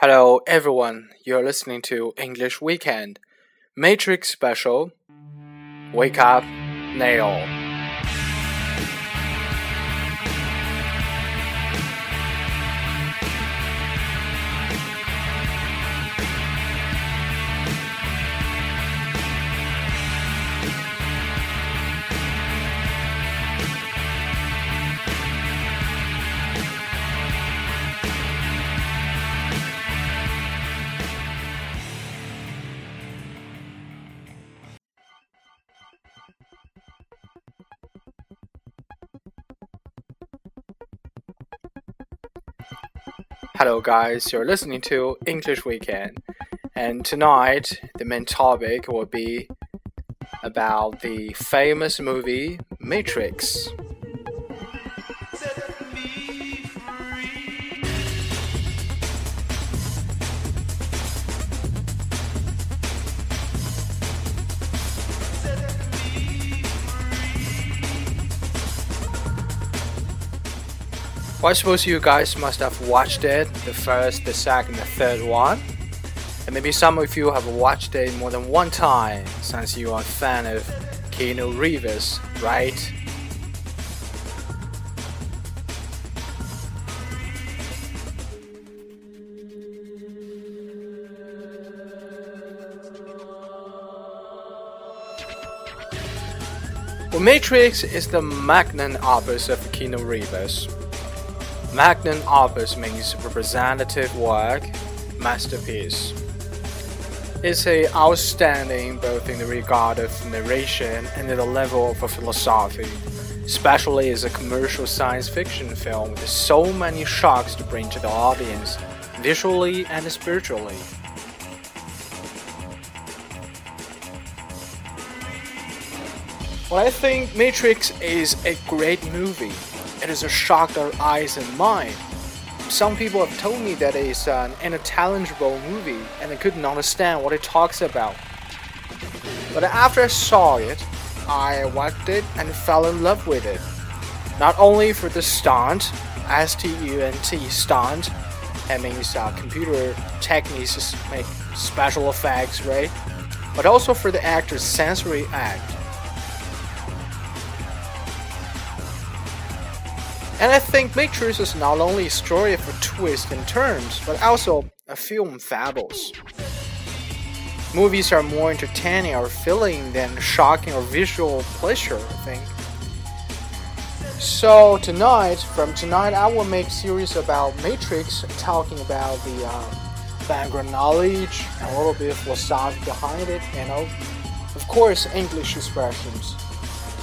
Hello, everyone. You're listening to English Weekend Matrix Special. Wake up, Neo. Hello, guys. You're listening to English Weekend, and tonight the main topic will be about the famous movie Matrix. Well, I suppose you guys must have watched it the first, the second, the third one. And maybe some of you have watched it more than one time since you are a fan of Keanu Reeves, right? Well, Matrix is the magnum opus of Keanu Reeves. Magnum opus means representative work, masterpiece. It's a outstanding both in the regard of narration and at the level of philosophy, especially as a commercial science fiction film with so many shocks to bring to the audience, visually and spiritually. Well, I think Matrix is a great movie. It is a shock to our eyes and mind. Some people have told me that it's an unintelligible movie and I couldn't understand what it talks about. But after I saw it, I watched it and fell in love with it. Not only for the stunt, S T U N T stunt, that means uh, computer techniques make special effects, right? But also for the actor's sensory act. And I think Matrix is not only a story of twists and turns, but also a film fables. Movies are more entertaining or filling than shocking or visual pleasure, I think. So tonight, from tonight, I will make series about Matrix, talking about the um, background knowledge, and a little bit of philosophy behind it, you know, of course, English expressions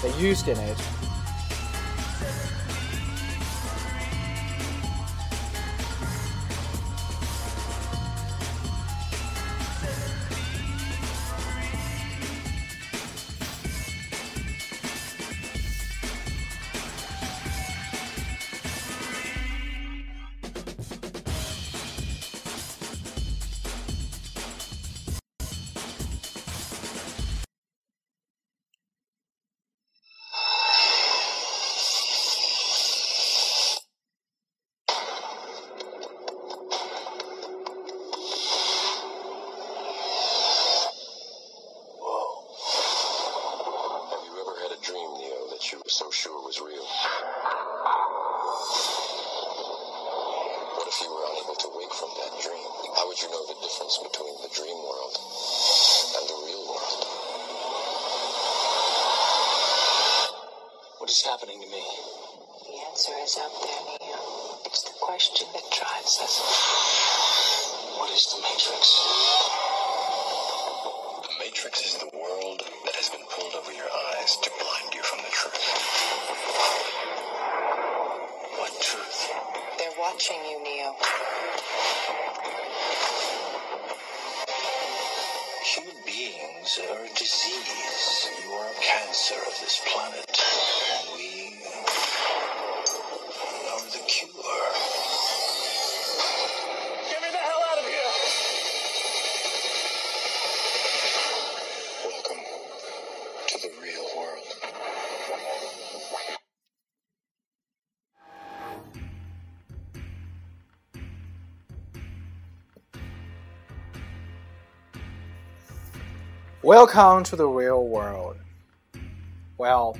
they used in it. Know the difference between the dream world and the real world? What is happening to me? The answer is up there, Neo. It's the question that drives us. What is the Matrix? The Matrix is the world that has been pulled over your eyes to blind you from the truth. What truth? They're watching you, Neo. Disease. You are a cancer of this planet. And we Welcome to the real world. Well,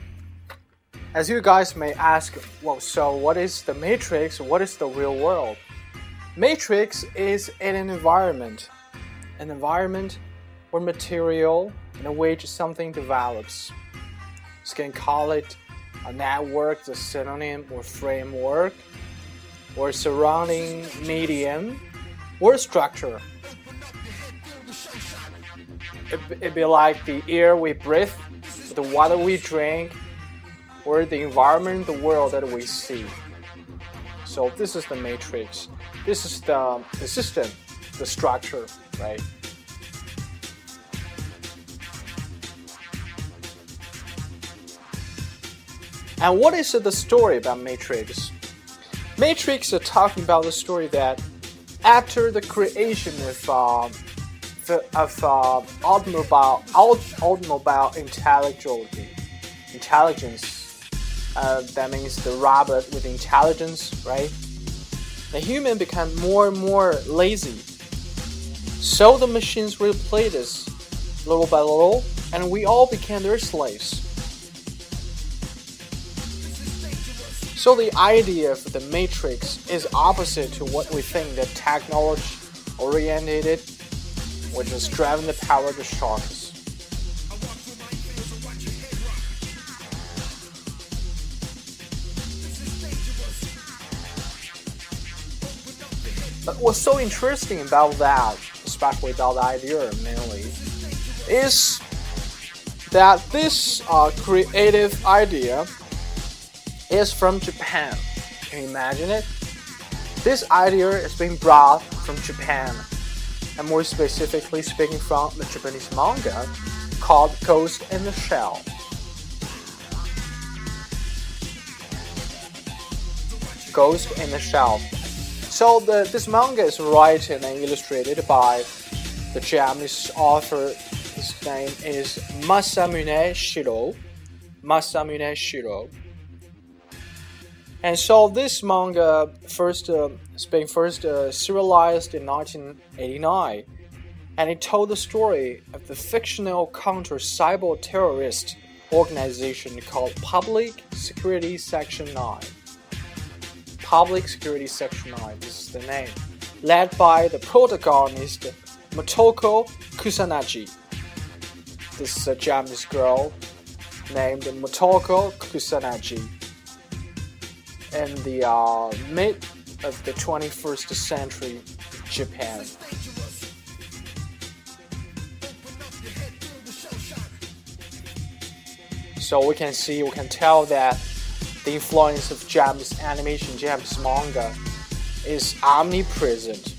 as you guys may ask, well, so what is the Matrix? What is the real world? Matrix is an environment, an environment or material in which something develops. You can call it a network, the synonym or framework, or surrounding medium, or structure. It, it'd be like the air we breathe, the water we drink, or the environment, the world that we see. So this is the matrix. This is the, the system, the structure, right? And what is the story about Matrix? Matrix is talking about the story that after the creation of uh, of uh, automobile automobile intelligence, intelligence, uh, that means the robot with intelligence, right? The human become more and more lazy. So the machines replaced us little by little, and we all became their slaves. So the idea of the matrix is opposite to what we think that technology oriented, which is driving the power to sharks. But what's so interesting about that, especially about the idea mainly, is that this uh, creative idea is from Japan. Can you imagine it? This idea is being brought from Japan, and more specifically speaking from the Japanese manga called Ghost in the Shell. Ghost in the Shell. So the, this manga is written and illustrated by the Japanese author. His name is Masamune Shirow. Masamune Shirow. And so this manga first uh, first uh, serialized in 1989, and it told the story of the fictional counter-cyber terrorist organization called Public Security Section 9. Public Security Section 9, this is the name, led by the protagonist Motoko Kusanagi. This is a Japanese girl named Motoko Kusanagi in the uh, mid of the 21st century Japan. So we can see, we can tell that the influence of Japanese animation, Japanese manga, is omnipresent.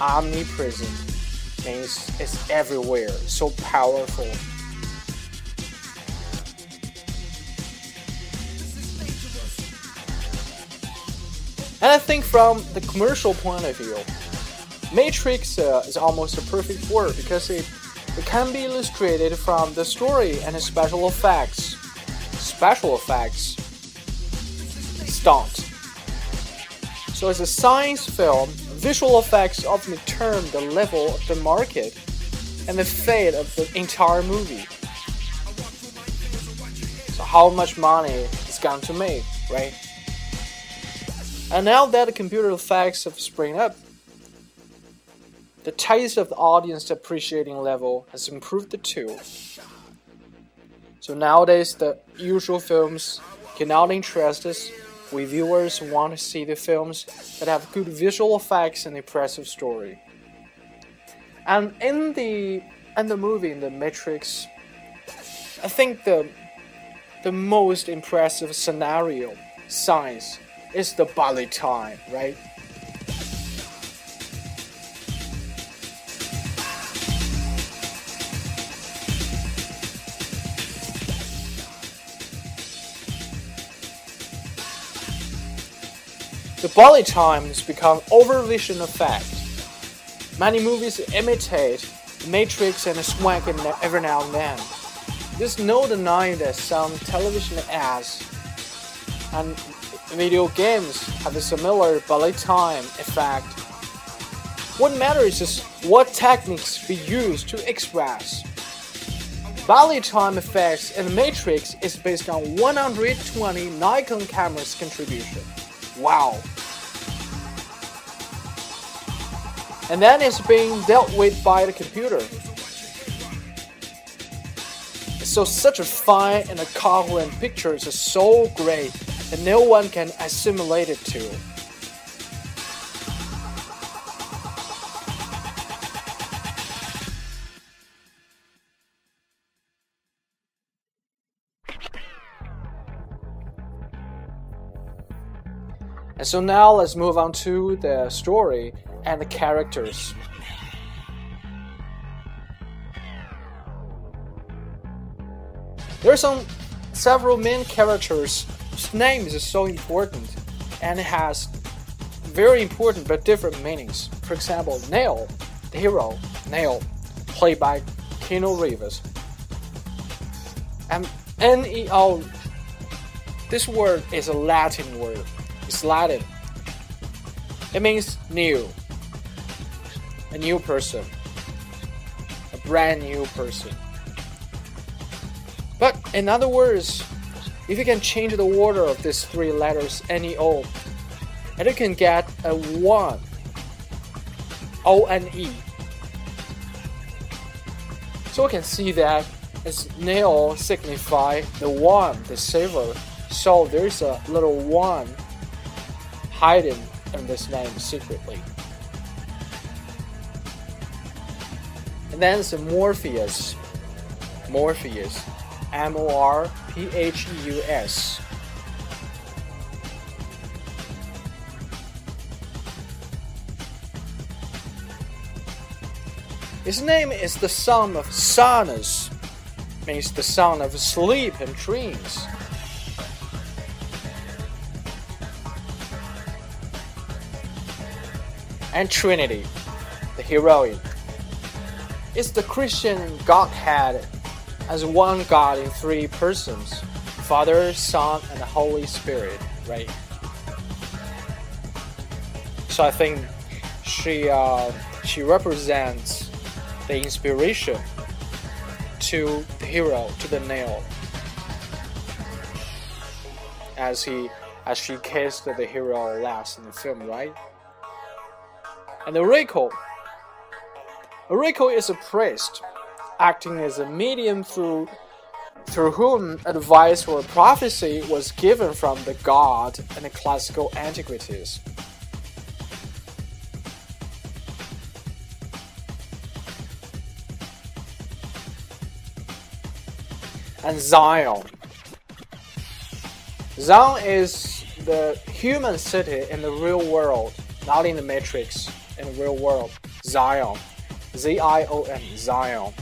Omnipresent means it's everywhere, so powerful. And I think from the commercial point of view, Matrix uh, is almost a perfect word because it, it can be illustrated from the story and the special effects. Special effects stunt. So as a science film, visual effects often determine the level of the market and the fate of the entire movie. So how much money it's going to make, right? And now that the computer effects have sprung up, the taste of the audience appreciating level has improved too. So nowadays, the usual films cannot interest us. We viewers want to see the films that have good visual effects and impressive story. And in the in the movie, in the Matrix, I think the the most impressive scenario, science, it's the Bali time, right? The Bali time has become overvision effect. Many movies imitate Matrix and Swag every now and then. There's no denying that some television ads and video games have a similar ballet time effect. What matters is what techniques we use to express. Ballet time effects in Matrix is based on 120 Nikon cameras contribution. Wow. And then it's being dealt with by the computer. So such a fine and a coherent pictures is so great that no one can assimilate it to. And so now let's move on to the story and the characters. There are some several main characters whose name is so important and it has very important but different meanings. For example, Neo, the hero, Neo, played by Keanu Reeves. And N-E-O, this word is a Latin word. It's Latin. It means new, a new person, a brand new person. But in other words, if you can change the order of these three letters NEO, and you can get a one, O N E. So we can see that as Neo signify the one, the saver. So there's a little one hiding in this name secretly. And then it's Morpheus. Morpheus. M O R P H U S. His name is the son of Somnus, means the son of sleep and dreams. And Trinity, the heroine, is the Christian Godhead as one God in three persons Father, Son, and the Holy Spirit, right? So I think she uh, she represents the inspiration to the hero, to the nail, as he as she kissed the hero last in the film, right? And Rico, Rico is a priest acting as a medium through through whom advice or prophecy was given from the god in the classical antiquities. And Zion. Zion is the human city in the real world, not in the matrix, in the real world. Zion. Z I O N, Zion.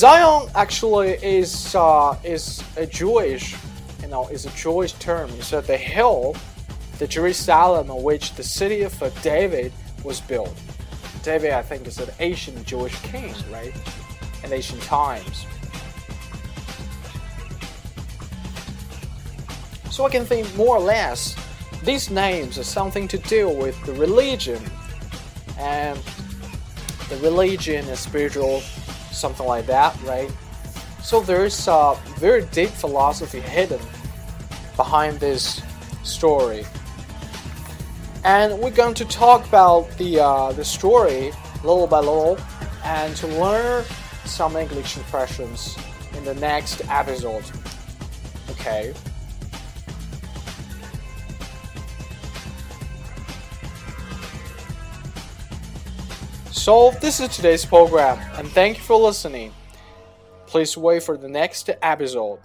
Zion actually is uh, is a Jewish, you know, is a Jewish term. It's uh, the hill, the Jerusalem on which the city of David was built. David, I think, is an ancient Jewish king, right? In ancient times. So I can think more or less these names are something to do with the religion and the religion and spiritual something like that, right? So there's a very deep philosophy hidden behind this story. And we're going to talk about the, uh, the story little by little and to learn some English expressions in the next episode. Okay. So, this is today's program, and thank you for listening. Please wait for the next episode.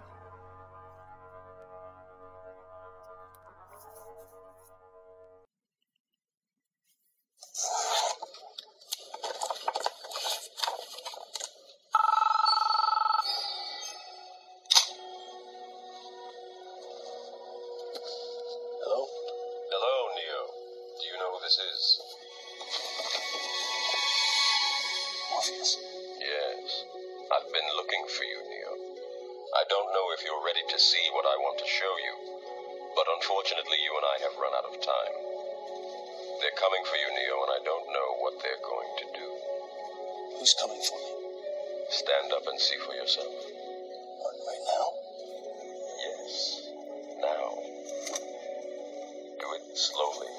They're coming for you, Neo, and I don't know what they're going to do. Who's coming for me? Stand up and see for yourself. Right, right now? Yes. Now. Do it slowly.